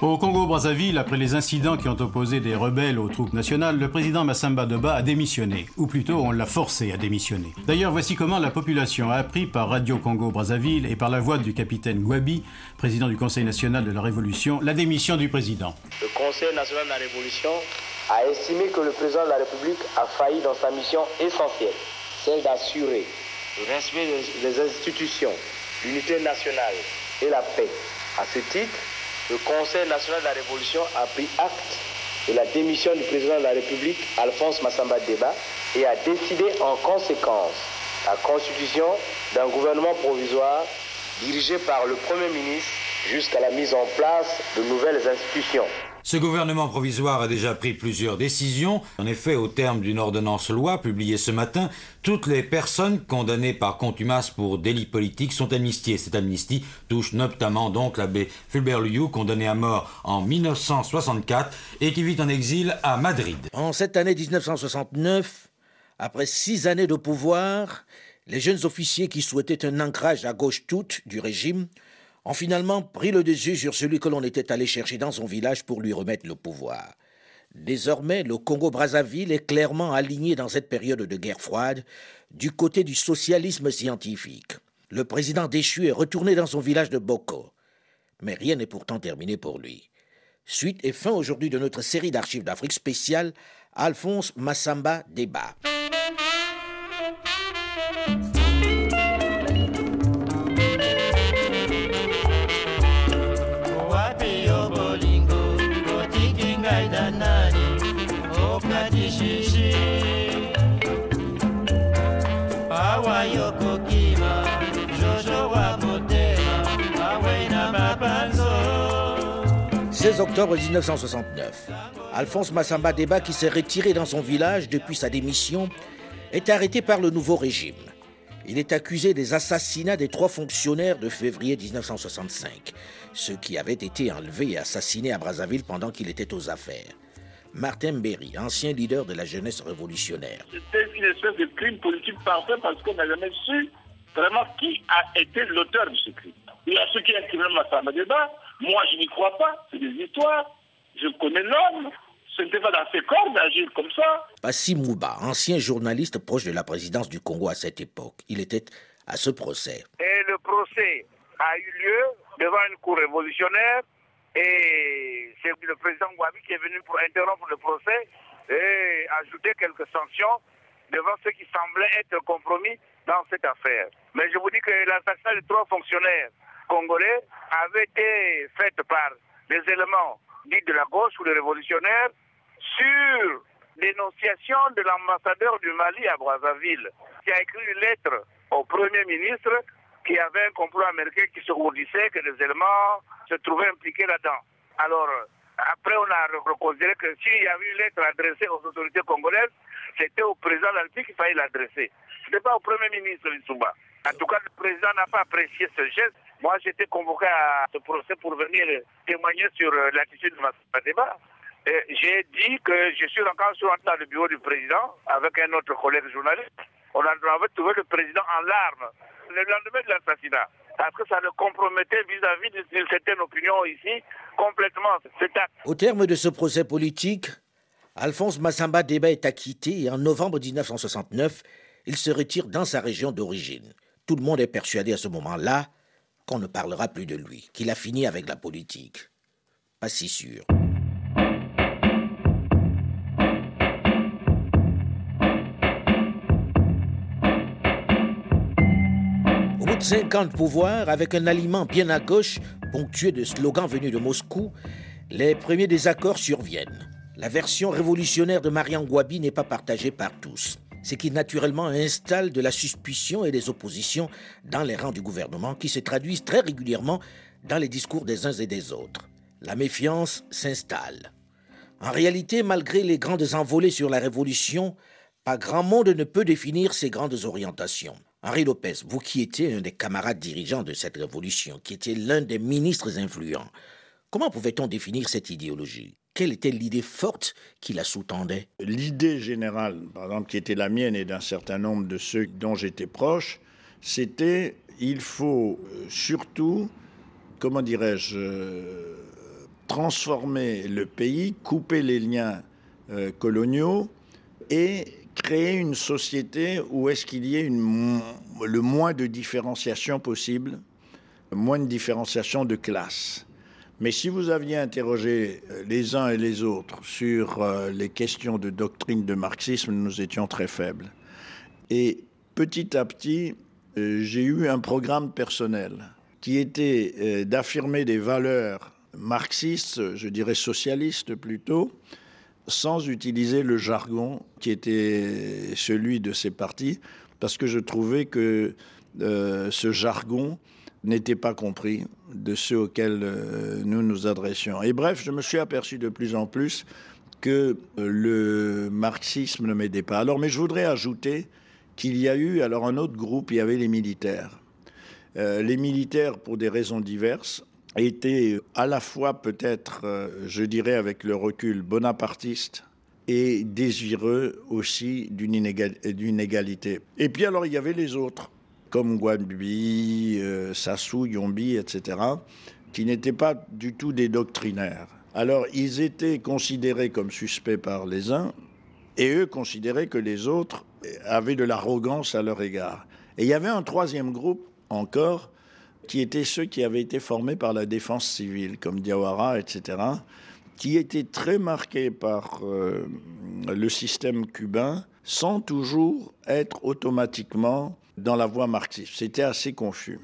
Au Congo-Brazzaville, après les incidents qui ont opposé des rebelles aux troupes nationales, le président Massamba Deba a démissionné, ou plutôt on l'a forcé à démissionner. D'ailleurs, voici comment la population a appris par Radio Congo-Brazzaville et par la voix du capitaine Gwabi, président du Conseil national de la Révolution, la démission du président. Le Conseil national de la Révolution a estimé que le président de la République a failli dans sa mission essentielle, celle d'assurer le respect des institutions, l'unité nationale et la paix. À ce titre, le Conseil national de la Révolution a pris acte de la démission du président de la République, Alphonse Massamba Deba, et a décidé en conséquence la constitution d'un gouvernement provisoire dirigé par le Premier ministre jusqu'à la mise en place de nouvelles institutions. Ce gouvernement provisoire a déjà pris plusieurs décisions. En effet, au terme d'une ordonnance loi publiée ce matin, toutes les personnes condamnées par contumace pour délits politiques sont amnistiées. Cette amnistie touche notamment donc l'abbé Fulbert Liu, condamné à mort en 1964 et qui vit en exil à Madrid. En cette année 1969, après six années de pouvoir, les jeunes officiers qui souhaitaient un ancrage à gauche toute du régime ont finalement pris le dessus sur celui que l'on était allé chercher dans son village pour lui remettre le pouvoir. Désormais, le Congo-Brazzaville est clairement aligné dans cette période de guerre froide du côté du socialisme scientifique. Le président déchu est retourné dans son village de Boko. Mais rien n'est pourtant terminé pour lui. Suite et fin aujourd'hui de notre série d'archives d'Afrique spéciale, Alphonse Massamba débat. Octobre 1969. Alphonse Massamba Deba, qui s'est retiré dans son village depuis sa démission, est arrêté par le nouveau régime. Il est accusé des assassinats des trois fonctionnaires de février 1965, ceux qui avaient été enlevés et assassinés à Brazzaville pendant qu'il était aux affaires. Martin Berry, ancien leader de la jeunesse révolutionnaire. C'était une espèce de crime politique parfait parce qu'on n'a jamais su vraiment qui a été l'auteur de ce crime. Il y a ceux qui ont incriminé Massamba Deba, moi, je n'y crois pas. C'est des histoires. Je connais l'homme. Ce n'était pas dans ses corps d'agir comme ça. Passi Mouba, ancien journaliste proche de la présidence du Congo à cette époque, il était à ce procès. Et le procès a eu lieu devant une cour révolutionnaire et c'est le président Gwabi qui est venu pour interrompre le procès et ajouter quelques sanctions devant ce qui semblait être compromis dans cette affaire. Mais je vous dis que l'assassinat de trois fonctionnaires congolais avait été faite par des éléments dits de la gauche ou des révolutionnaires sur dénonciation de l'ambassadeur du Mali à Brazzaville, qui a écrit une lettre au Premier ministre qui avait un complot américain qui se redisait que des éléments se trouvaient impliqués là-dedans. Alors, après, on a reconsidéré que s'il y avait une lettre adressée aux autorités congolaises, c'était au président de qu'il fallait l'adresser. Ce n'était pas au Premier ministre Lissouba. En tout cas, le président n'a pas apprécié ce geste. Moi, j'étais convoqué à ce procès pour venir témoigner sur euh, l'attitude de ma débat. J'ai dit que je suis encore sur dans le bureau du président avec un autre collègue journaliste. On avait trouvé le président en larmes le lendemain de l'assassinat. Parce que ça le compromettait vis-à-vis d'une certaine opinion ici complètement. Au terme de ce procès politique, Alphonse Massamba Déba est acquitté et en novembre 1969, il se retire dans sa région d'origine. Tout le monde est persuadé à ce moment-là qu'on ne parlera plus de lui, qu'il a fini avec la politique. Pas si sûr. Au bout de cinq ans pouvoir, avec un aliment bien à gauche, ponctué de slogans venus de Moscou, les premiers désaccords surviennent. La version révolutionnaire de Marian Gwabi n'est pas partagée par tous ce qui naturellement installe de la suspicion et des oppositions dans les rangs du gouvernement qui se traduisent très régulièrement dans les discours des uns et des autres. La méfiance s'installe. En réalité, malgré les grandes envolées sur la révolution, Pas grand monde ne peut définir ces grandes orientations. Henri Lopez, vous qui étiez un des camarades dirigeants de cette révolution, qui était l'un des ministres influents, comment pouvait-on définir cette idéologie? Quelle était l'idée forte qui la sous-tendait? L'idée générale, par exemple, qui était la mienne et d'un certain nombre de ceux dont j'étais proche, c'était il faut euh, surtout, comment dirais-je, euh, transformer le pays, couper les liens euh, coloniaux et créer une société où est-ce qu'il y ait le moins de différenciation possible, moins de différenciation de classe. Mais si vous aviez interrogé euh, les uns et les autres sur euh, les questions de doctrine de marxisme, nous étions très faibles. Et petit à petit, euh, j'ai eu un programme personnel qui était d'affirmer des valeurs marxistes, je dirais socialistes plutôt, sans utiliser le jargon qui était celui de ces partis, parce que je trouvais que ce jargon n'était pas compris de ceux auxquels euh, nous nous adressions. Et bref, je me suis aperçu de plus en plus que euh, le marxisme ne m'aidait pas. Alors, mais je voudrais ajouter qu'il y a eu, alors un autre groupe, il y avait les militaires. les militaires, pour des raisons diverses, été à la fois peut-être, euh, je dirais avec le recul, bonapartiste et désireux aussi d'une égalité. Et puis alors il y avait les autres, comme Guabi, euh, Sassou, Yombi, etc., qui n'étaient pas du tout des doctrinaires. Alors ils étaient considérés comme suspects par les uns, et eux considéraient que les autres avaient de l'arrogance à leur égard. Et il y avait un troisième groupe encore, qui étaient ceux qui avaient été formés par la défense civile, comme Diawara, etc., qui étaient très marqués par euh, le système cubain, sans toujours être automatiquement dans la voie marxiste. C'était assez confus.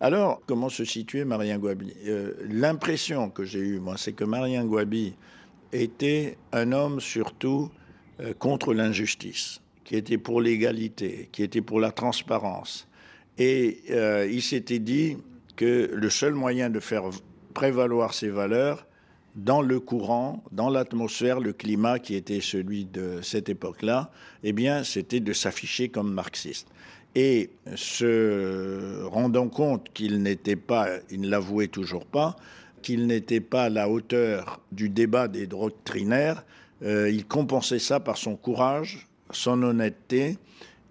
Alors, comment se situait Marien Gouabi euh, L'impression que j'ai eue, moi, c'est que Marien Gouabi était un homme surtout euh, contre l'injustice, qui était pour l'égalité, qui était pour la transparence, et euh, il s'était dit que le seul moyen de faire prévaloir ces valeurs dans le courant, dans l'atmosphère, le climat qui était celui de cette époque-là, eh bien, c'était de s'afficher comme marxiste. Et se rendant compte qu'il n'était pas, il ne l'avouait toujours pas, qu'il n'était pas à la hauteur du débat des doctrinaires, euh, il compensait ça par son courage, son honnêteté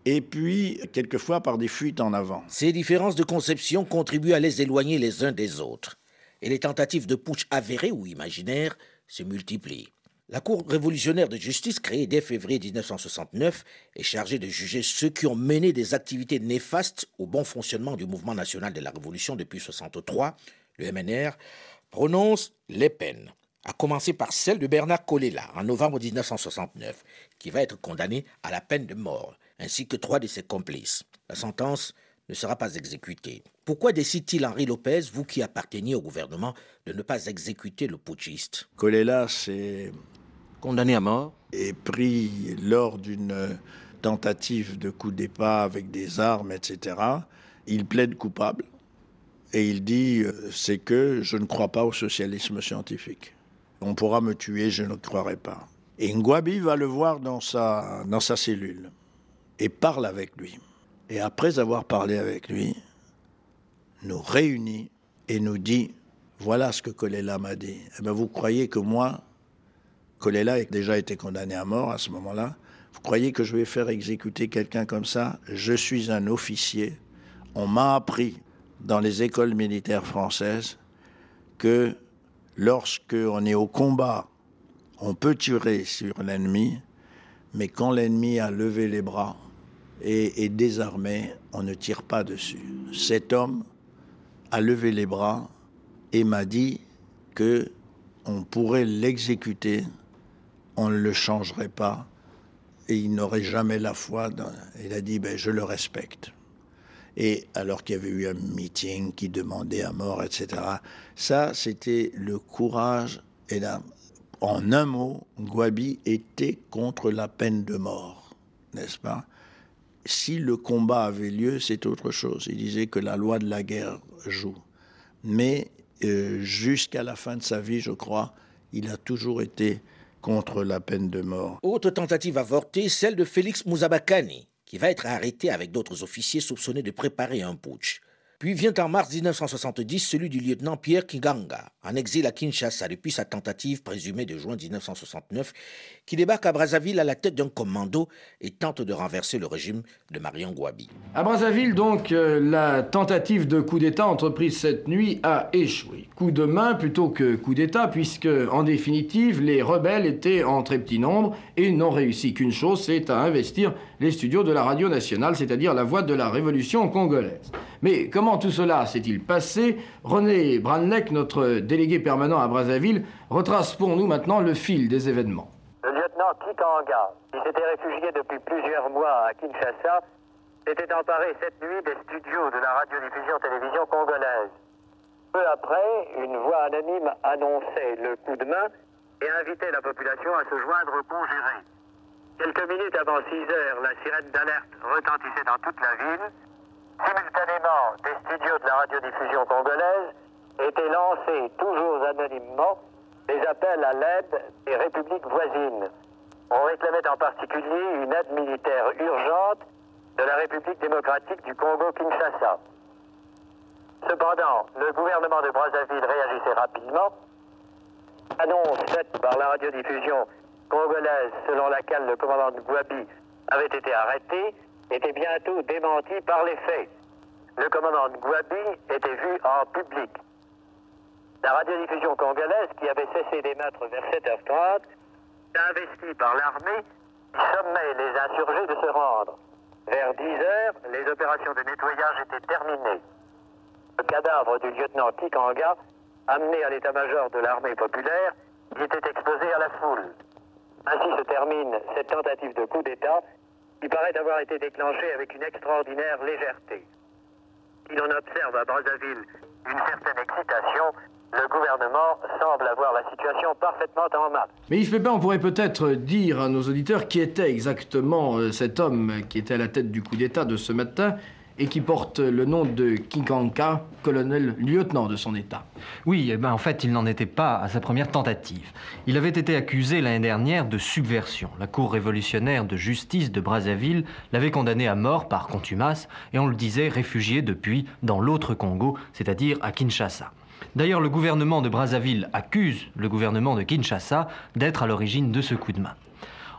et puis quelquefois par des fuites en avant. Ces différences de conception contribuent à les éloigner les uns des autres, et les tentatives de putsch avérées ou imaginaires se multiplient. La Cour révolutionnaire de justice, créée dès février 1969, est chargée de juger ceux qui ont mené des activités néfastes au bon fonctionnement du mouvement national de la Révolution depuis 1963. Le MNR prononce les peines, à commencer par celle de Bernard Colella en novembre 1969, qui va être condamné à la peine de mort ainsi que trois de ses complices. La sentence ne sera pas exécutée. Pourquoi décide-t-il Henri Lopez, vous qui apparteniez au gouvernement, de ne pas exécuter le putschiste? Colela s'est condamné à mort et pris lors d'une tentative de coup d'État avec des armes, etc. Il plaide coupable et il dit euh, c'est que je ne crois pas au socialisme scientifique. On pourra me tuer, je ne croirai pas. Et Ngwabi va le voir dans sa, dans sa cellule et parle avec lui. Et après avoir parlé avec lui, nous réunit et nous dit voilà ce que Kolela m'a dit. Eh bien, vous croyez que moi, Kolela a déjà été condamné à mort à ce moment-là, vous croyez que je vais faire exécuter quelqu'un comme ça? Je suis un officier. On m'a appris dans les écoles militaires françaises que lorsqu'on est au combat, on peut tirer sur l'ennemi, mais quand l'ennemi a levé les bras, et, désarmé, on ne tire pas dessus. Cet homme a levé les bras et m'a dit que on pourrait l'exécuter, on ne le changerait pas et il n'aurait jamais la foi. Il a dit ben, je le respecte. Et alors qu'il y avait eu un meeting qui demandait à mort, etc. Ça, c'était le courage. Et en un mot, Gwabi était contre la peine de mort, n'est-ce pas? Si le combat avait lieu, c'est autre chose. Il disait que la loi de la guerre joue. Mais euh, jusqu'à la fin de sa vie, je crois, il a toujours été contre la peine de mort. Autre tentative avortée, celle de Félix Mouzabakani, qui va être arrêté avec d'autres officiers soupçonnés de préparer un putsch. Puis vient en mars 1970 celui du lieutenant Pierre Kiganga, en exil à Kinshasa depuis sa tentative présumée de juin 1969, qui débarque à Brazzaville à la tête d'un commando et tente de renverser le régime de Marion Gwabi. À Brazzaville, donc, euh, la tentative de coup d'État entreprise cette nuit a échoué. Coup de main plutôt que coup d'État, puisque, en définitive, les rebelles étaient en très petit nombre et n'ont réussi qu'une chose, c'est à investir les studios de la radio nationale, c'est-à-dire la voix de la révolution congolaise. Mais comment tout cela s'est-il passé René Branlec, notre délégué permanent à Brazzaville, retrace pour nous maintenant le fil des événements. Le lieutenant Kikanga, qui s'était réfugié depuis plusieurs mois à Kinshasa, s'était emparé cette nuit des studios de la radiodiffusion-télévision congolaise. Peu après, une voix anonyme annonçait le coup de main et invitait la population à se joindre au conjuré. Quelques minutes avant 6 heures, la sirène d'alerte retentissait dans toute la ville. Simultanément, des studios de la radiodiffusion congolaise étaient lancés, toujours anonymement, des appels à l'aide des républiques voisines. On réclamait en particulier une aide militaire urgente de la République démocratique du Congo-Kinshasa. Cependant, le gouvernement de Brazzaville réagissait rapidement. Annonce faite par la radiodiffusion congolaise selon laquelle le commandant de Gwabi avait été arrêté était bientôt démentie par les faits. Le commandant Gwabi était vu en public. La radiodiffusion congolaise, qui avait cessé d'émettre vers 7h30, investie par l'armée sommait les insurgés de se rendre. Vers 10h, les opérations de nettoyage étaient terminées. Le cadavre du lieutenant Kikanga, amené à l'état-major de l'armée populaire, y était exposé à la foule. Ainsi se termine cette tentative de coup d'État qui paraît avoir été déclenchée avec une extraordinaire légèreté. Si l'on observe à Brazzaville une certaine excitation, le gouvernement semble avoir la situation parfaitement en main. Mais Yves Pépin, on pourrait peut-être dire à nos auditeurs qui était exactement euh, cet homme qui était à la tête du coup d'État de ce matin et qui porte le nom de Kikanka, colonel lieutenant de son État. Oui, eh ben en fait, il n'en était pas à sa première tentative. Il avait été accusé l'année dernière de subversion. La Cour révolutionnaire de justice de Brazzaville l'avait condamné à mort par contumace et on le disait réfugié depuis dans l'autre Congo, c'est-à-dire à Kinshasa. D'ailleurs, le gouvernement de Brazzaville accuse le gouvernement de Kinshasa d'être à l'origine de ce coup de main.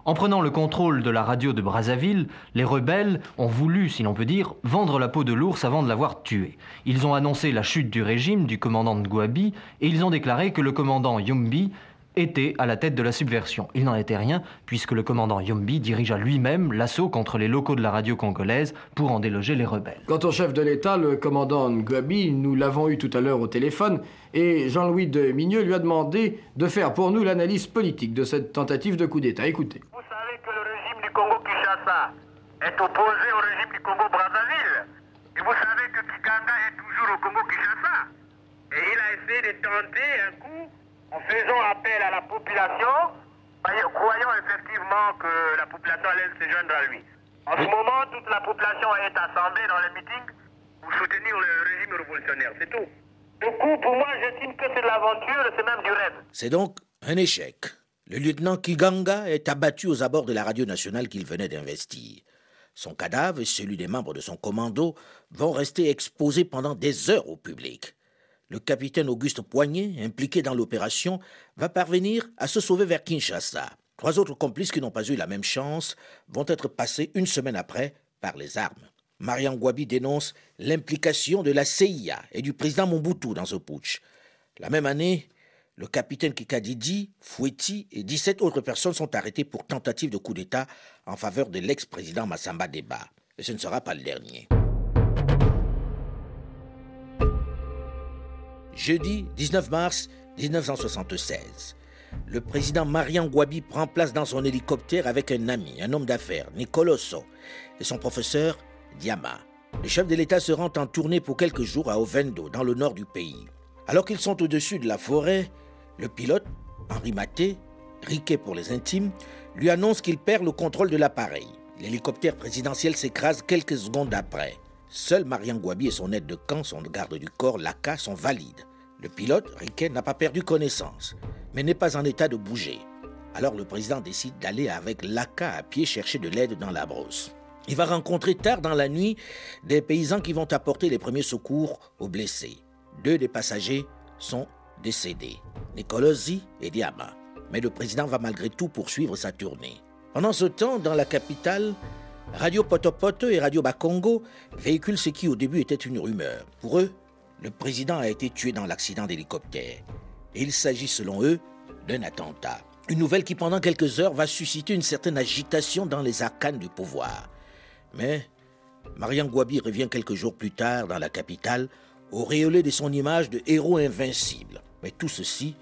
En prenant le contrôle de la radio de Brazzaville, les rebelles ont voulu, si l'on peut dire, vendre la peau de l'ours avant de l'avoir tué. Ils ont annoncé la chute du régime du commandant de Gouabi et ils ont déclaré que le commandant Yumbi était à la tête de la subversion. Il n'en était rien, puisque le commandant Yombi dirigea lui-même l'assaut contre les locaux de la radio congolaise pour en déloger les rebelles. Quant au chef de l'État, le commandant Ngouabi, nous l'avons eu tout à l'heure au téléphone, et Jean-Louis de Migneux lui a demandé de faire pour nous l'analyse politique de cette tentative de coup d'État. Écoutez. Vous savez que le régime est opposé au régime du Congo-Brazzaville. Et vous savez que Kikanga est toujours au Congo-Kinshasa. Et il a essayé de tenter un coup en faisant appel à la population, croyant effectivement que la population allait se joindre à lui. En ce moment, toute la population est assemblée dans les meetings pour soutenir le régime révolutionnaire, c'est tout. Du coup, pour moi, j'estime que c'est de l'aventure, c'est même du rêve. C'est donc un échec. Le lieutenant Kiganga est abattu aux abords de la radio nationale qu'il venait d'investir. Son cadavre et celui des membres de son commando vont rester exposés pendant des heures au public le capitaine Auguste Poignet, impliqué dans l'opération, va parvenir à se sauver vers Kinshasa. Trois autres complices qui n'ont pas eu la même chance vont être passés une semaine après par les armes. Marian Gwabi dénonce l'implication de la CIA et du président Mobutu dans ce putsch. La même année, le capitaine Kikadidi, Fouetti et 17 autres personnes sont arrêtées pour tentative de coup d'État en faveur de l'ex-président Massamba Deba. Et ce ne sera pas le dernier. Jeudi 19 mars 1976, le président Marian Gwabi prend place dans son hélicoptère avec un ami, un homme d'affaires, Nicoloso, et son professeur, Diama. Le chef de l'État se rend en tournée pour quelques jours à Ovendo, dans le nord du pays. Alors qu'ils sont au-dessus de la forêt, le pilote, Henri Maté, riquet pour les intimes, lui annonce qu'il perd le contrôle de l'appareil. L'hélicoptère présidentiel s'écrase quelques secondes après. Seul Marian Gwabi et son aide de camp, son garde du corps, Laka, sont valides. Le pilote, Riquet, n'a pas perdu connaissance, mais n'est pas en état de bouger. Alors le président décide d'aller avec l'ACA à pied chercher de l'aide dans la brosse. Il va rencontrer tard dans la nuit des paysans qui vont apporter les premiers secours aux blessés. Deux des passagers sont décédés, Nicolosi et Diama. Mais le président va malgré tout poursuivre sa tournée. Pendant ce temps, dans la capitale, Radio Potopoto et Radio Bakongo véhiculent ce qui au début était une rumeur. Pour eux, le président a été tué dans l'accident d'hélicoptère. Et il s'agit selon eux d'un attentat. Une nouvelle qui pendant quelques heures va susciter une certaine agitation dans les arcanes du pouvoir. Mais Marian Gwabi revient quelques jours plus tard dans la capitale, auréolé de son image de héros invincible. Mais tout ceci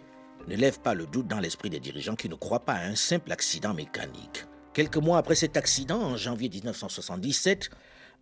ne lève pas le doute dans l'esprit des dirigeants qui ne croient pas à un simple accident mécanique. Quelques mois après cet accident, en janvier 1977,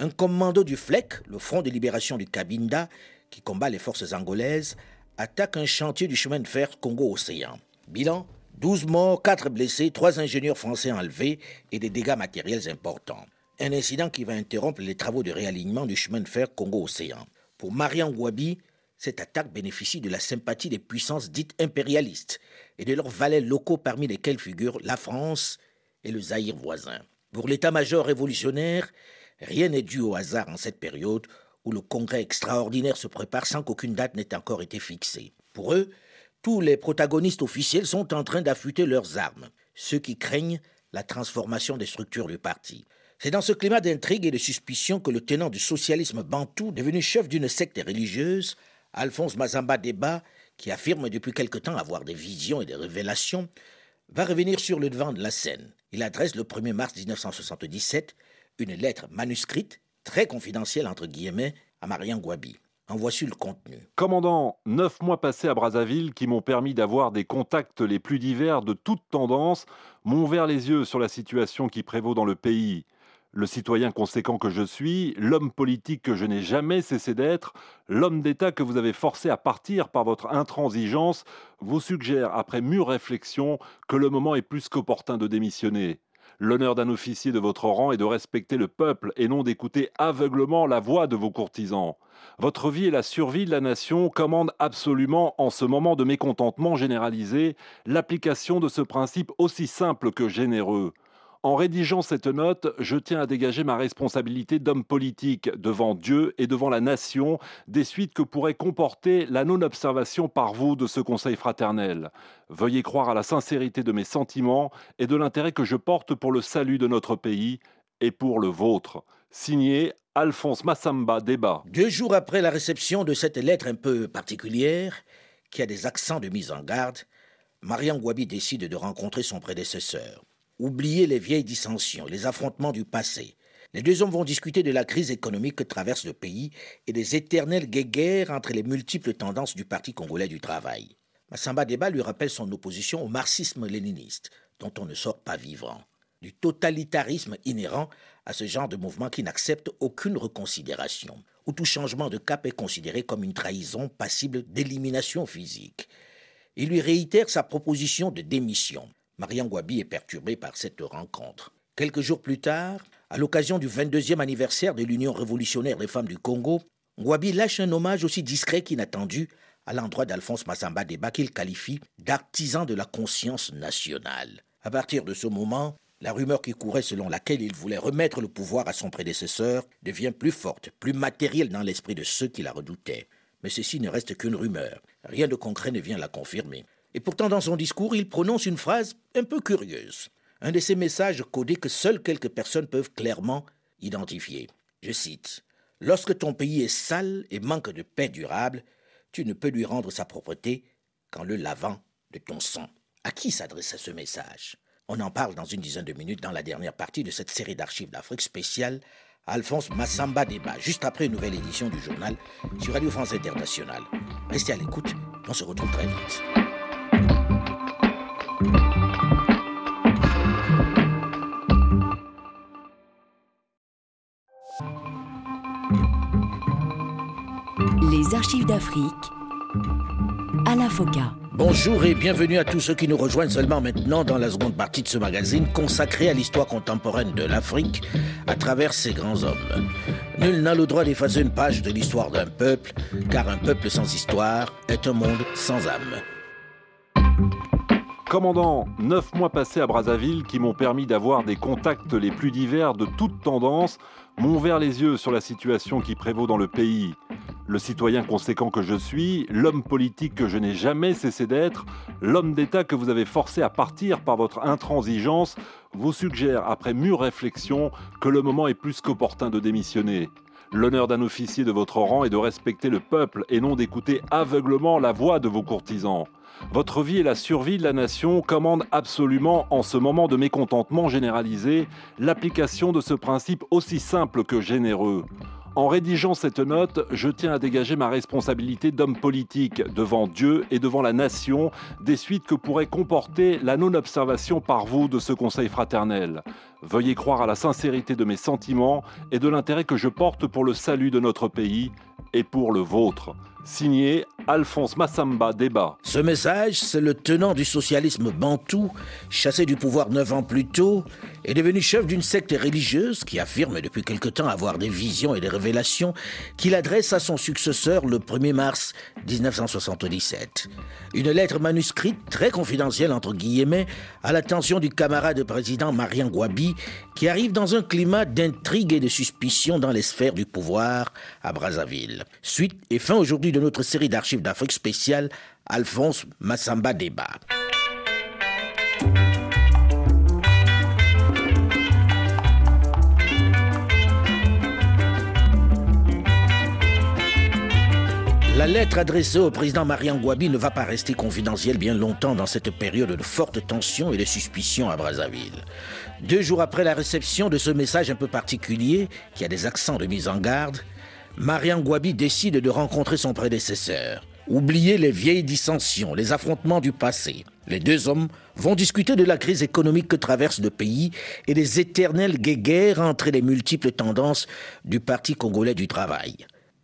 un commando du FLEC, le Front de libération du Cabinda, qui combat les forces angolaises, attaque un chantier du chemin de fer Congo-Océan. Bilan 12 morts, 4 blessés, 3 ingénieurs français enlevés et des dégâts matériels importants. Un incident qui va interrompre les travaux de réalignement du chemin de fer Congo-Océan. Pour Marian Gwabi, cette attaque bénéficie de la sympathie des puissances dites impérialistes et de leurs valets locaux parmi lesquels figurent la France et le Zaïre voisin. Pour l'état-major révolutionnaire, rien n'est dû au hasard en cette période où le congrès extraordinaire se prépare sans qu'aucune date n'ait encore été fixée. Pour eux, tous les protagonistes officiels sont en train d'affûter leurs armes, ceux qui craignent la transformation des structures du parti. C'est dans ce climat d'intrigue et de suspicion que le tenant du socialisme bantou, devenu chef d'une secte religieuse, Alphonse Mazamba Deba, qui affirme depuis quelque temps avoir des visions et des révélations, va revenir sur le devant de la scène. Il adresse le 1er mars 1977 une lettre manuscrite, très confidentielle entre guillemets, à Marian Gwabi. En voici le contenu. Commandant, neuf mois passés à Brazzaville qui m'ont permis d'avoir des contacts les plus divers de toutes tendances m'ont ouvert les yeux sur la situation qui prévaut dans le pays le citoyen conséquent que je suis, l'homme politique que je n'ai jamais cessé d'être, l'homme d'État que vous avez forcé à partir par votre intransigeance, vous suggère, après mûre réflexion, que le moment est plus qu'opportun de démissionner. L'honneur d'un officier de votre rang est de respecter le peuple et non d'écouter aveuglement la voix de vos courtisans. Votre vie et la survie de la nation commandent absolument, en ce moment de mécontentement généralisé, l'application de ce principe aussi simple que généreux. En rédigeant cette note, je tiens à dégager ma responsabilité d'homme politique devant Dieu et devant la nation des suites que pourrait comporter la non-observation par vous de ce conseil fraternel. Veuillez croire à la sincérité de mes sentiments et de l'intérêt que je porte pour le salut de notre pays et pour le vôtre. Signé Alphonse Massamba Débat. Deux jours après la réception de cette lettre un peu particulière, qui a des accents de mise en garde, Marianne Gwabi décide de rencontrer son prédécesseur. Oubliez les vieilles dissensions, les affrontements du passé. Les deux hommes vont discuter de la crise économique que traverse le pays et des éternelles guéguerres entre les multiples tendances du Parti congolais du travail. Massamba Deba lui rappelle son opposition au marxisme-léniniste, dont on ne sort pas vivant, du totalitarisme inhérent à ce genre de mouvement qui n'accepte aucune reconsidération, où tout changement de cap est considéré comme une trahison passible d'élimination physique. Il lui réitère sa proposition de démission. Marianne Gwabi est perturbée par cette rencontre. Quelques jours plus tard, à l'occasion du 22e anniversaire de l'Union révolutionnaire des femmes du Congo, Gwabi lâche un hommage aussi discret qu'inattendu à l'endroit d'Alphonse Massamba Deba qu'il qualifie d'artisan de la conscience nationale. À partir de ce moment, la rumeur qui courait selon laquelle il voulait remettre le pouvoir à son prédécesseur devient plus forte, plus matérielle dans l'esprit de ceux qui la redoutaient. Mais ceci ne reste qu'une rumeur. Rien de concret ne vient la confirmer. Et pourtant, dans son discours, il prononce une phrase un peu curieuse. Un de ces messages codés que seules quelques personnes peuvent clairement identifier. Je cite Lorsque ton pays est sale et manque de paix durable, tu ne peux lui rendre sa propreté qu'en le lavant de ton sang. À qui s'adresse ce message? On en parle dans une dizaine de minutes dans la dernière partie de cette série d'archives d'Afrique spéciale Alphonse Massamba Débat, juste après une nouvelle édition du journal sur Radio France Internationale. Restez à l'écoute, on se retrouve très vite. Les archives d'Afrique à la FOCA. Bonjour et bienvenue à tous ceux qui nous rejoignent seulement maintenant dans la seconde partie de ce magazine consacré à l'histoire contemporaine de l'Afrique à travers ses grands hommes. Nul n'a le droit d'effacer une page de l'histoire d'un peuple, car un peuple sans histoire est un monde sans âme. Commandant, neuf mois passés à Brazzaville qui m'ont permis d'avoir des contacts les plus divers de toutes tendances m'ont ouvert les yeux sur la situation qui prévaut dans le pays. Le citoyen conséquent que je suis, l'homme politique que je n'ai jamais cessé d'être, l'homme d'État que vous avez forcé à partir par votre intransigeance, vous suggère, après mûre réflexion, que le moment est plus qu'opportun de démissionner. L'honneur d'un officier de votre rang est de respecter le peuple et non d'écouter aveuglement la voix de vos courtisans. Votre vie et la survie de la nation commandent absolument, en ce moment de mécontentement généralisé, l'application de ce principe aussi simple que généreux. En rédigeant cette note, je tiens à dégager ma responsabilité d'homme politique devant Dieu et devant la nation des suites que pourrait comporter la non-observation par vous de ce conseil fraternel. Veuillez croire à la sincérité de mes sentiments et de l'intérêt que je porte pour le salut de notre pays et pour le vôtre. Signé Alphonse Massamba Débat. Ce message, c'est le tenant du socialisme bantou, chassé du pouvoir neuf ans plus tôt, est devenu chef d'une secte religieuse qui affirme depuis quelque temps avoir des visions et des révélations qu'il adresse à son successeur le 1er mars 1977. Une lettre manuscrite très confidentielle entre guillemets à l'attention du camarade président Marian Gwabi qui arrive dans un climat d'intrigue et de suspicion dans les sphères du pouvoir à Brazzaville. Suite et fin aujourd'hui de notre série d'archives d'Afrique spéciale, Alphonse Massamba Débat. La lettre adressée au président Marian Gwabi ne va pas rester confidentielle bien longtemps dans cette période de forte tension et de suspicion à Brazzaville. Deux jours après la réception de ce message un peu particulier, qui a des accents de mise en garde, Marian Gwabi décide de rencontrer son prédécesseur. Oubliez les vieilles dissensions, les affrontements du passé. Les deux hommes vont discuter de la crise économique que traverse le pays et des éternelles guéguerres entre les multiples tendances du Parti congolais du travail.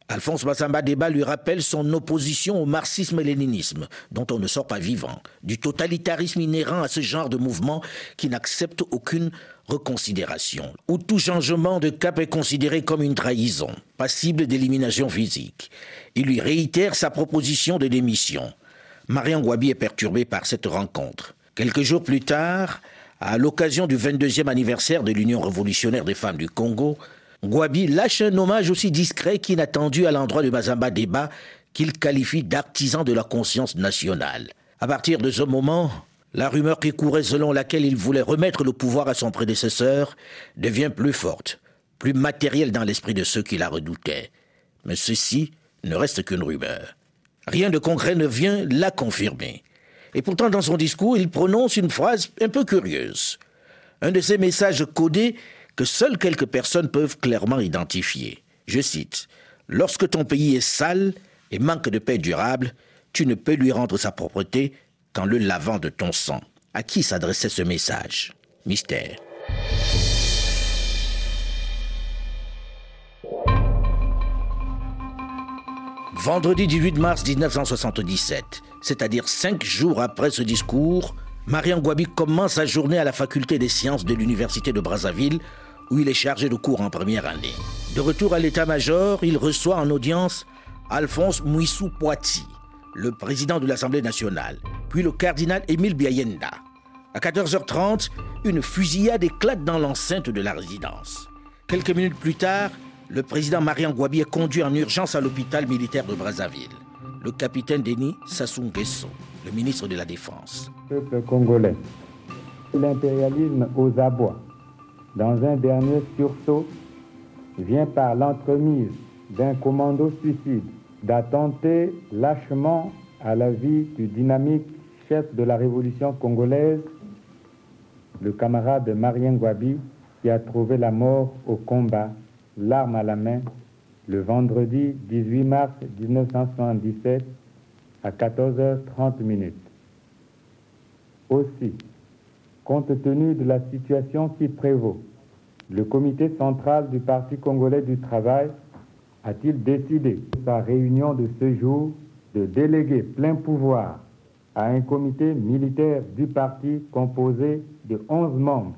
Alphonse Massamba Débat lui rappelle son opposition au marxisme-léninisme, dont on ne sort pas vivant, du totalitarisme inhérent à ce genre de mouvement qui n'accepte aucune reconsidération, où tout changement de cap est considéré comme une trahison, passible d'élimination physique. Il lui réitère sa proposition de démission. Marian Gwabi est perturbé par cette rencontre. Quelques jours plus tard, à l'occasion du 22e anniversaire de l'Union révolutionnaire des femmes du Congo, Gwabi lâche un hommage aussi discret qu'inattendu à l'endroit de Mazamba Deba, qu'il qualifie d'artisan de la conscience nationale. À partir de ce moment, la rumeur qui courait selon laquelle il voulait remettre le pouvoir à son prédécesseur devient plus forte, plus matérielle dans l'esprit de ceux qui la redoutaient. Mais ceci ne reste qu'une rumeur. Rien de concret ne vient la confirmer. Et pourtant, dans son discours, il prononce une phrase un peu curieuse. Un de ces messages codés que seules quelques personnes peuvent clairement identifier. Je cite Lorsque ton pays est sale et manque de paix durable, tu ne peux lui rendre sa propreté qu'en le lavant de ton sang. À qui s'adressait ce message? Mystère. Vendredi 18 mars 1977, c'est-à-dire cinq jours après ce discours, Marian Gwabi commence sa journée à la faculté des sciences de l'Université de Brazzaville, où il est chargé de cours en première année. De retour à l'état-major, il reçoit en audience Alphonse Mouissou Poiti, le président de l'Assemblée nationale, puis le cardinal Émile Biayenda. À 14h30, une fusillade éclate dans l'enceinte de la résidence. Quelques minutes plus tard, le président Marian Gwabi est conduit en urgence à l'hôpital militaire de Brazzaville. Le capitaine Denis Sassou Nguesso, le ministre de la Défense. Peuple congolais, l'impérialisme aux abois, dans un dernier sursaut, vient par l'entremise d'un commando suicide d'attenter lâchement à la vie du dynamique chef de la révolution congolaise, le camarade Marien Gwabi, qui a trouvé la mort au combat, l'arme à la main, le vendredi 18 mars 1977 à 14h30 minutes. Aussi, compte tenu de la situation qui prévaut, le comité central du Parti congolais du travail a-t-il décidé, sa réunion de ce jour, de déléguer plein pouvoir à un comité militaire du parti composé de 11 membres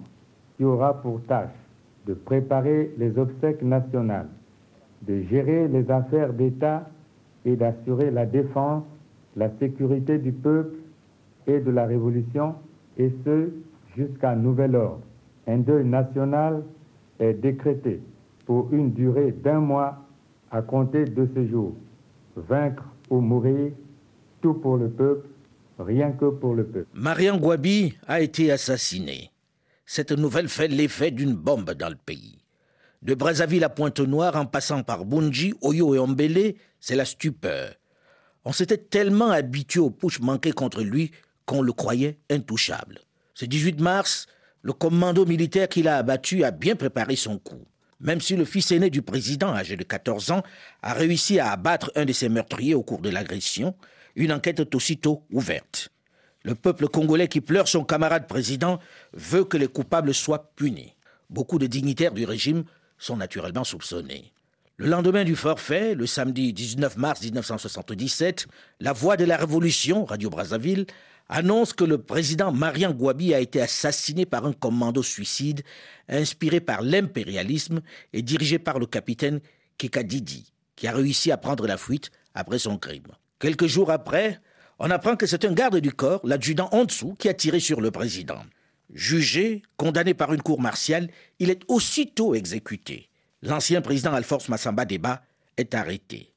qui aura pour tâche de préparer les obsèques nationales, de gérer les affaires d'État et d'assurer la défense, la sécurité du peuple et de la Révolution, et ce jusqu'à nouvel ordre. Un deuil national est décrété pour une durée d'un mois à compter de ce jour. Vaincre ou mourir, tout pour le peuple, rien que pour le peuple. Marian Gwabi a été assassiné. Cette nouvelle fait l'effet d'une bombe dans le pays. De Brazzaville à Pointe-Noire, en passant par Bunji, Oyo et Ombele, c'est la stupeur. On s'était tellement habitué au push manqué contre lui qu'on le croyait intouchable. Ce 18 mars, le commando militaire qui l'a abattu a bien préparé son coup. Même si le fils aîné du président, âgé de 14 ans, a réussi à abattre un de ses meurtriers au cours de l'agression, une enquête est aussitôt ouverte. Le peuple congolais qui pleure son camarade président veut que les coupables soient punis. Beaucoup de dignitaires du régime sont naturellement soupçonnés. Le lendemain du forfait, le samedi 19 mars 1977, la Voix de la Révolution, Radio Brazzaville, annonce que le président Marian Gwabi a été assassiné par un commando suicide inspiré par l'impérialisme et dirigé par le capitaine Kikadidi, qui a réussi à prendre la fuite après son crime. Quelques jours après, on apprend que c'est un garde du corps, l'adjudant Ontsou, qui a tiré sur le président. Jugé, condamné par une cour martiale, il est aussitôt exécuté. L'ancien président Alphonse Massamba Deba est arrêté.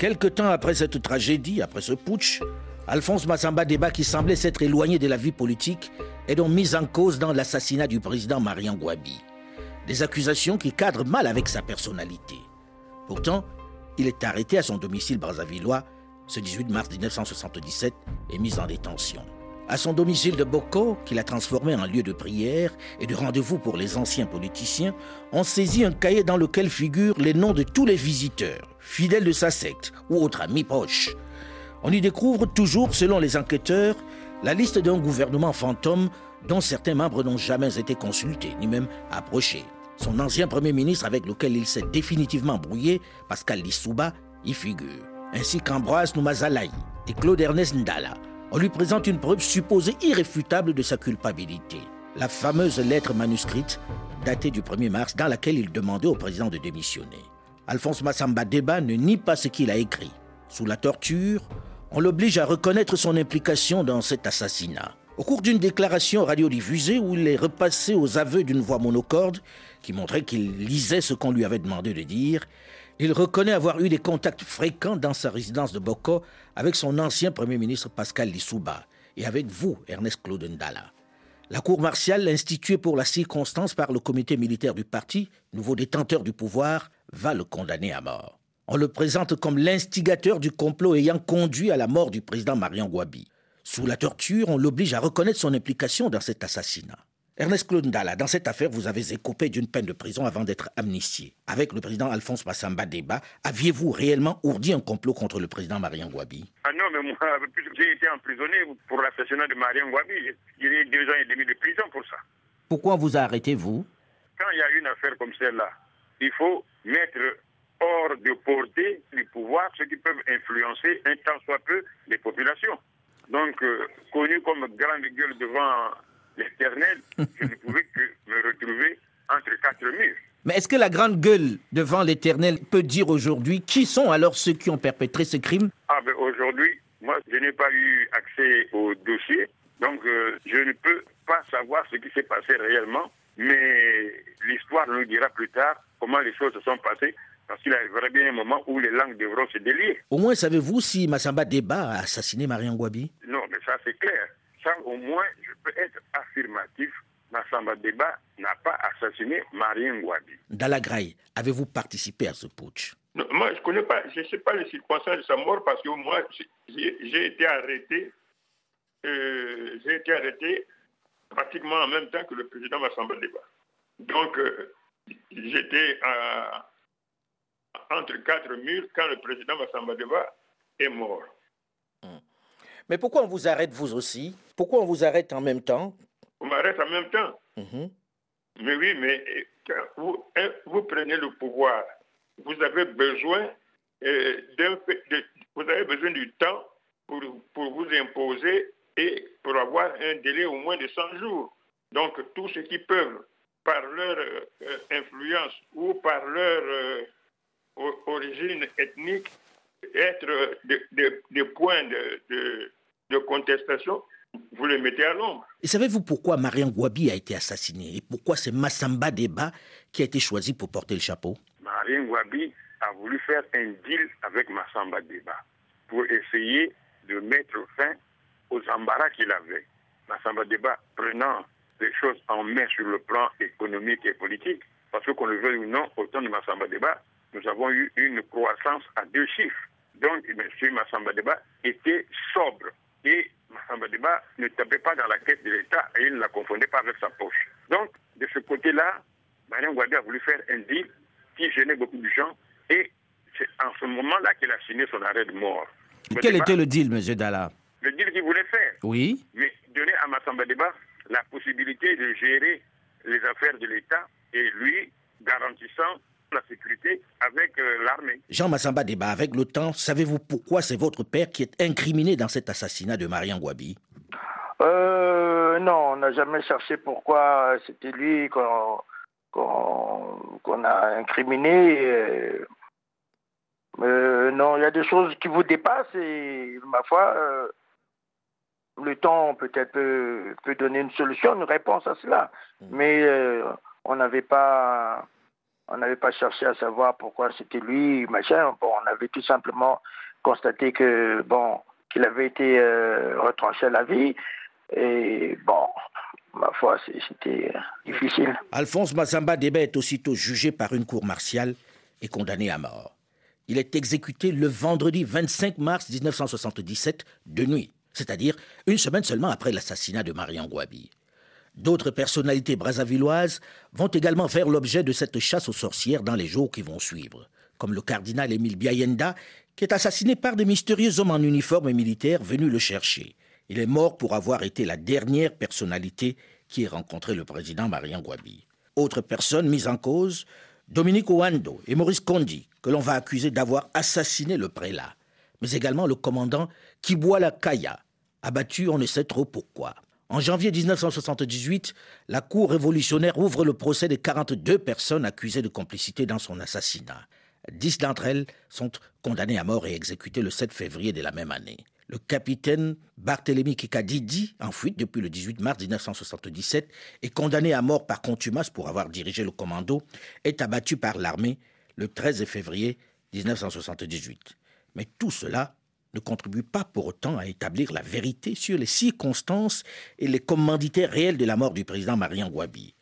Quelque temps après cette tragédie, après ce putsch, Alphonse Massamba Deba, qui semblait s'être éloigné de la vie politique, est donc mis en cause dans l'assassinat du président Marian Gwabi. Des accusations qui cadrent mal avec sa personnalité. Pourtant, il est arrêté à son domicile brazzavillois ce 18 mars 1977 et mis en détention. À son domicile de Boko, qu'il a transformé en lieu de prière et de rendez-vous pour les anciens politiciens, on saisit un cahier dans lequel figurent les noms de tous les visiteurs, fidèles de sa secte ou autres amis proches. On y découvre toujours, selon les enquêteurs, la liste d'un gouvernement fantôme dont certains membres n'ont jamais été consultés, ni même approchés. Son ancien Premier ministre avec lequel il s'est définitivement brouillé, Pascal Lissouba, y figure, ainsi qu'Ambroise Noumazalaï et Claude Ernest Ndala. On lui présente une preuve supposée irréfutable de sa culpabilité, la fameuse lettre manuscrite datée du 1er mars dans laquelle il demandait au président de démissionner. Alphonse Massamba Deba ne nie pas ce qu'il a écrit. Sous la torture, on l'oblige à reconnaître son implication dans cet assassinat. Au cours d'une déclaration radiodiffusée où il est repassé aux aveux d'une voix monocorde qui montrait qu'il lisait ce qu'on lui avait demandé de dire, il reconnaît avoir eu des contacts fréquents dans sa résidence de Boko avec son ancien Premier ministre Pascal Lissouba et avec vous, Ernest Claude Ndala. La cour martiale, instituée pour la circonstance par le comité militaire du parti, nouveau détenteur du pouvoir, va le condamner à mort. On le présente comme l'instigateur du complot ayant conduit à la mort du président Marian Gwabi. Sous la torture, on l'oblige à reconnaître son implication dans cet assassinat. Ernest Claude Ndala, dans cette affaire, vous avez écopé d'une peine de prison avant d'être amnistié. Avec le président Alphonse Massamba Deba, aviez-vous réellement ourdi un complot contre le président Marian Gwabi Ah non, mais moi, j'ai été emprisonné pour l'assassinat de Marian Gwabi. J'ai eu deux ans et demi de prison pour ça. Pourquoi vous arrêtez, vous? Quand il y a une affaire comme celle-là, il faut mettre hors de portée du pouvoir ceux qui peuvent influencer un tant soit peu les populations. Donc, euh, connu comme grande gueule devant l'éternel, je ne pouvais que me retrouver entre quatre murs. Mais est-ce que la grande gueule devant l'éternel peut dire aujourd'hui qui sont alors ceux qui ont perpétré ce crime? Ah ben aujourd'hui, moi je n'ai pas eu accès au dossier, donc euh, je ne peux pas savoir ce qui s'est passé réellement, mais l'histoire nous dira plus tard comment les choses se sont passées parce qu'il arrivera bien un moment où les langues devront se délier. Au moins, savez-vous si Massamba Deba a assassiné Marian Gwabi? Non, mais ça c'est clair. Ça, au moins, je peux être affirmatif. Massamba Deba n'a pas assassiné Marian Gwabi. Dalagraï, avez-vous participé à ce putsch? Non, Moi, je connais pas, je ne sais pas les circonstances de sa mort parce que moi, j'ai été arrêté. Euh, j'ai été arrêté pratiquement en même temps que le président Massamba Deba. Donc, euh, j'étais entre quatre murs quand le président Massamba Deba est mort. Mais pourquoi on vous arrête vous aussi? Pourquoi on vous arrête en même temps? On m'arrête en même temps. Mhm. Mais oui, mais quand vous, hein, vous, prenez le pouvoir, vous avez besoin euh, de, vous avez besoin du temps pour, pour vous imposer et pour avoir un délai au moins de 100 jours. Donc tous ceux qui peuvent, par leur euh, influence ou par leur euh, origine ethnique être des points de, de, contestation, vous les mettez à l'ombre. Et savez-vous pourquoi Marian Gwabi a été assassiné et pourquoi c'est Massamba Deba qui a été choisi pour porter le chapeau? Marian Gwabi a voulu faire un deal avec Massamba Deba pour essayer de mettre fin aux embarras qu'il avait. Massamba Deba prenant les choses en main sur le plan économique et politique, parce que qu'on le veuille ou non, au temps de Massamba Deba, nous avons eu une croissance à deux chiffres. Donc, M. Massamba Deba était sobre et Massamba Deba ne tapait pas dans la caisse de l'État et il ne la confondait pas avec sa poche. Donc, de ce côté-là, Mariam Gouabi a voulu faire un deal qui gênait beaucoup de gens et c'est en ce moment-là qu'il a signé son arrêt de mort. Quel était le deal, M. Dalla? Le deal qu'il voulait faire. Oui. Mais donner à Massamba Deba la possibilité de gérer les affaires de l'État et lui garantissant la sécurité avec euh, l'armée. Jean Massamba débat avec le temps. Savez-vous pourquoi c'est votre père qui est incriminé dans cet assassinat de Marian Gwabi euh, Non, on n'a jamais cherché pourquoi c'était lui qu'on a incriminé. Euh, non, il y a des choses qui vous dépassent et ma foi, euh, le temps peut-être peut, peut, donner une solution, une réponse à cela. Mm. Mais on n'avait pas on n'avait pas cherché à savoir pourquoi c'était lui, machin. Bon, on avait tout simplement constaté que, bon, qu'il avait été euh, retranché à la vie. Et bon, ma foi, c'était euh, difficile. Alphonse Massamba Débé est aussitôt jugé par une cour martiale et condamné à mort. Il est exécuté le vendredi 25 mars 1977 de nuit, c'est-à-dire une semaine seulement après l'assassinat de Marion Gouabi. D'autres personnalités brazavilloises vont également faire l'objet de cette chasse aux sorcières dans les jours qui vont suivre, comme le cardinal Émile Biayenda, qui est assassiné par des mystérieux hommes en uniforme militaire venus le chercher. Il est mort pour avoir été la dernière personnalité qui ait rencontré le président Marian Gwabi. Autres personnes mises en cause, Dominique Ouando et Maurice Condi, que l'on va accuser d'avoir assassiné le prélat, mais également le commandant Kiboala Kaya, abattu on ne sait trop pourquoi. En janvier 1978, la Cour révolutionnaire ouvre le procès des 42 personnes accusées de complicité dans son assassinat. Dix d'entre elles sont condamnées à mort et exécutées le 7 février de la même année. Le capitaine Barthélemy Kikadidi, en fuite depuis le 18 mars 1977 et condamné à mort par contumace pour avoir dirigé le commando, est abattu par l'armée le 13 février 1978. Mais tout cela ne contribue pas pour autant à établir la vérité sur les circonstances et les commanditaires réels de la mort du président Marian Gwabi.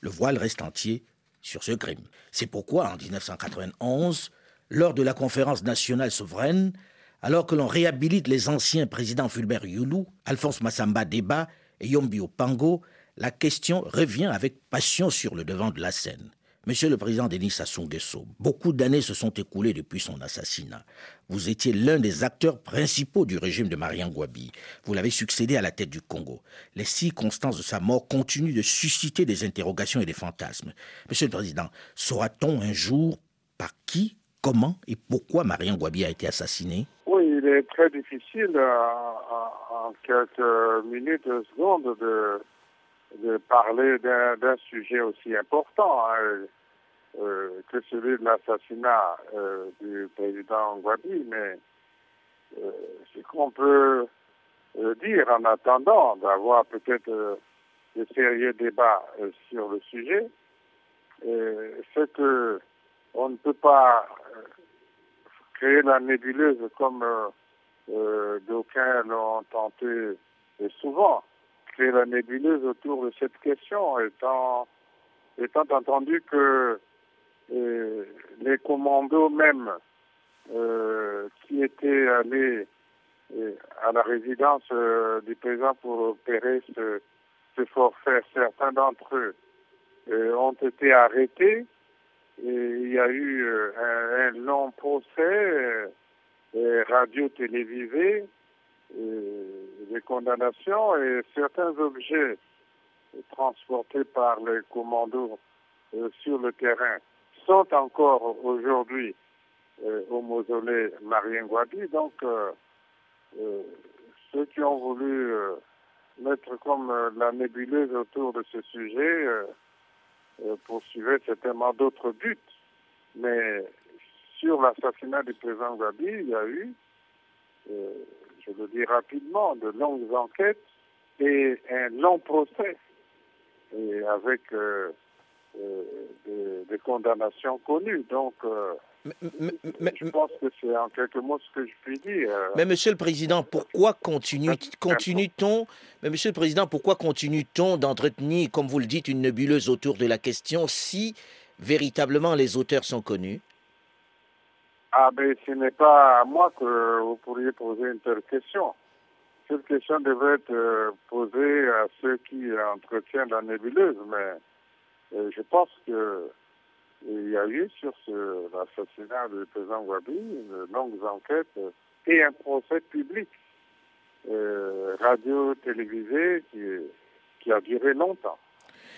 Le voile reste entier sur ce crime. C'est pourquoi, en 1991, lors de la conférence nationale souveraine, alors que l'on réhabilite les anciens présidents Fulbert Youlou, Alphonse Massamba Deba et Yombi Opango, la question revient avec passion sur le devant de la scène. Monsieur le président Denis Sassou Nguesso, beaucoup d'années se sont écoulées depuis son assassinat. Vous étiez l'un des acteurs principaux du régime de Marian Gwabi. Vous l'avez succédé à la tête du Congo. Les circonstances de sa mort continuent de susciter des interrogations et des fantasmes. Monsieur le président, saura-t-on un jour par qui, comment et pourquoi Marian Gwabi a été assassiné Oui, il est très difficile en quelques minutes, secondes de, parler d'un sujet aussi important. Hein. Euh, que celui de l'assassinat euh, du président Guadi, mais euh, ce qu'on peut dire en attendant d'avoir peut-être de sérieux débats sur le sujet, c'est que on ne peut pas créer la nébuleuse comme d'aucuns l'ont tenté souvent, créer la nébuleuse autour de cette question, étant, étant entendu que les commandos même euh, qui étaient allés euh, à la résidence euh, du président pour opérer ce, forfait, certains d'entre eux ont été arrêtés. Et il y a eu un, long procès radio-télévisé, des condamnations et certains objets transportés par les commandos sur le terrain sont encore aujourd'hui euh, au mausolée Marien Guadi. Donc, euh, euh, ceux qui ont voulu mettre comme la nébuleuse autour de ce sujet poursuivaient certainement d'autres buts. Mais sur l'assassinat du président Gabi, il y a eu, je le dis rapidement, de longues enquêtes et un long procès et avec euh, euh, des, condamnations connues. Donc, je pense que c'est en quelques mots ce que je puis dire. Mais Monsieur le Président, pourquoi continue, continue-t-on Mais Monsieur le Président, pourquoi continue-t-on d'entretenir, comme vous le dites, une nébuleuse autour de la question si véritablement les auteurs sont connus? Ah, mais ce n'est pas à moi que vous pourriez poser une telle question. Cette question devrait être posée à ceux qui entretiennent la nébuleuse, mais je pense que il y a eu sur l'assassinat du président Wabi une longue enquête et un procès public, euh, radio, télévisé, qui, qui, a duré longtemps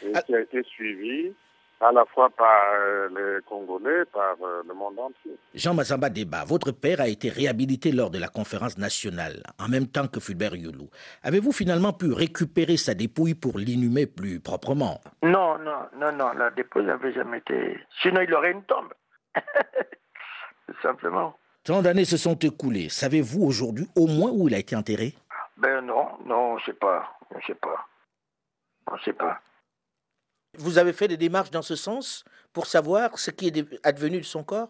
et ah. qui a été suivi à la fois par euh, les Congolais, par euh, le monde entier. Jean Mazamba Débat, votre père a été réhabilité lors de la conférence nationale, en même temps que Fulbert Youlou. Avez-vous finalement pu récupérer sa dépouille pour l'inhumer plus proprement? Non, non, non, non, la dépouille n'avait jamais été... Sinon, il aurait une tombe. Tout simplement. Tant d'années se sont écoulées. Savez-vous aujourd'hui au moins où il a été enterré? Ben non, non, on ne sait pas. On ne sait pas. On ne sait pas. Vous avez fait des démarches dans ce sens pour savoir ce qui est advenu de son corps?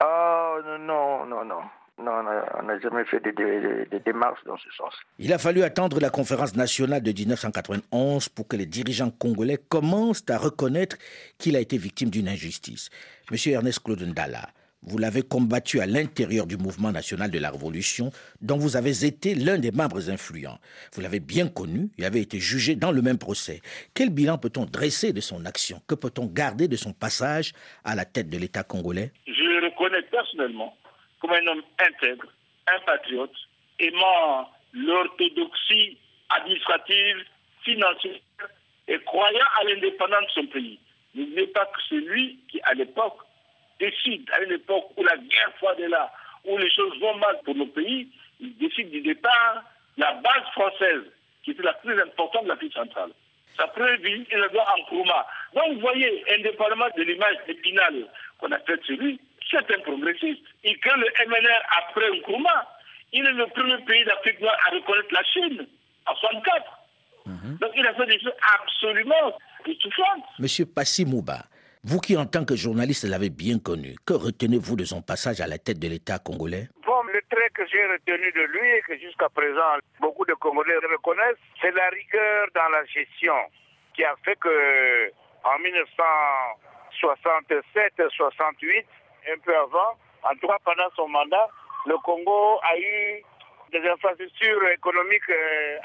Ah non, non, non. Non, on n'a jamais fait des, des, des, démarches dans ce sens. Il a fallu attendre la conférence nationale de 1991 pour que les dirigeants congolais commencent à reconnaître qu'il a été victime d'une injustice. Monsieur Ernest Claude Ndala, vous l'avez combattu à l'intérieur du mouvement national de la Révolution, dont vous avez été l'un des membres influents. Vous l'avez bien connu et avez été jugé dans le même procès. Quel bilan peut-on dresser de son action? Que peut-on garder de son passage à la tête de l'État congolais? Je le reconnais personnellement comme un homme intègre, un patriote, aimant l'orthodoxie administrative, financière et croyant à l'indépendance de son pays. N'oubliez pas que c'est lui qui, à l'époque, décide, à une époque où la guerre froide est là, où les choses vont mal pour nos pays, il décide du départ la base française, qui était la plus importante de l'Afrique centrale. Sa première visite, il le doit en Nkrumah. Donc, vous voyez, indépendamment de l'image épinale qu'on a faite sur lui, c'est un progressiste. Il crée le MNR après Nkrumah. Il est le premier pays d'Afrique noire à reconnaître la Chine, en 64. Donc, il a fait des choses absolument étouffantes. Monsieur Passimouba, vous qui, en tant que journaliste, l'avez bien connu, que retenez-vous de son passage à la tête de l'État congolais? Bon, le trait que j'ai retenu de lui et que jusqu'à présent beaucoup de Congolais reconnaissent, c'est la rigueur dans la gestion qui a fait que en 1967-68, un peu avant, en tout cas pendant son mandat, le Congo a eu des infrastructures économiques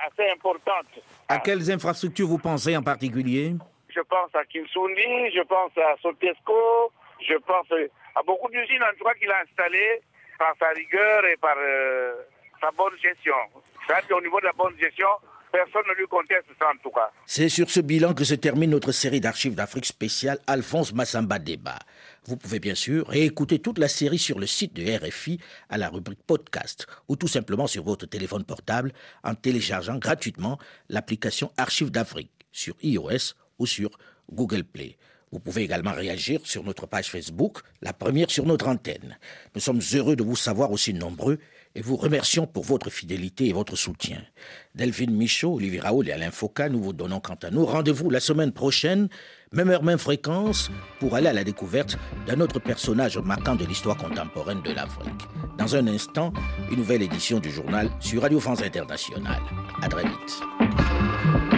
assez importantes. À quelles infrastructures vous pensez en particulier? Je pense à Kinsundi, je pense à Sotesco, je pense à beaucoup d'usines en tout cas qu'il a installées par sa rigueur et par euh, sa bonne gestion. C'est au niveau de la bonne gestion, personne ne lui conteste ça en tout cas. C'est sur ce bilan que se termine notre série d'archives d'Afrique spéciale Alphonse Massamba Débat. Vous pouvez bien sûr réécouter toute la série sur le site de RFI à la rubrique podcast ou tout simplement sur votre téléphone portable en téléchargeant gratuitement l'application Archives d'Afrique sur iOS ou sur Google Play. Vous pouvez également réagir sur notre page Facebook, la première sur notre antenne. Nous sommes heureux de vous savoir aussi nombreux et vous remercions pour votre fidélité et votre soutien. Delphine Michaud, Olivier Raoul et Alain Foucault, nous vous donnons quant à nous rendez-vous la semaine prochaine, même heure, même fréquence, pour aller à la découverte d'un autre personnage marquant de l'histoire contemporaine de l'Afrique. Dans un instant, une nouvelle édition du journal sur Radio France Internationale. À très vite.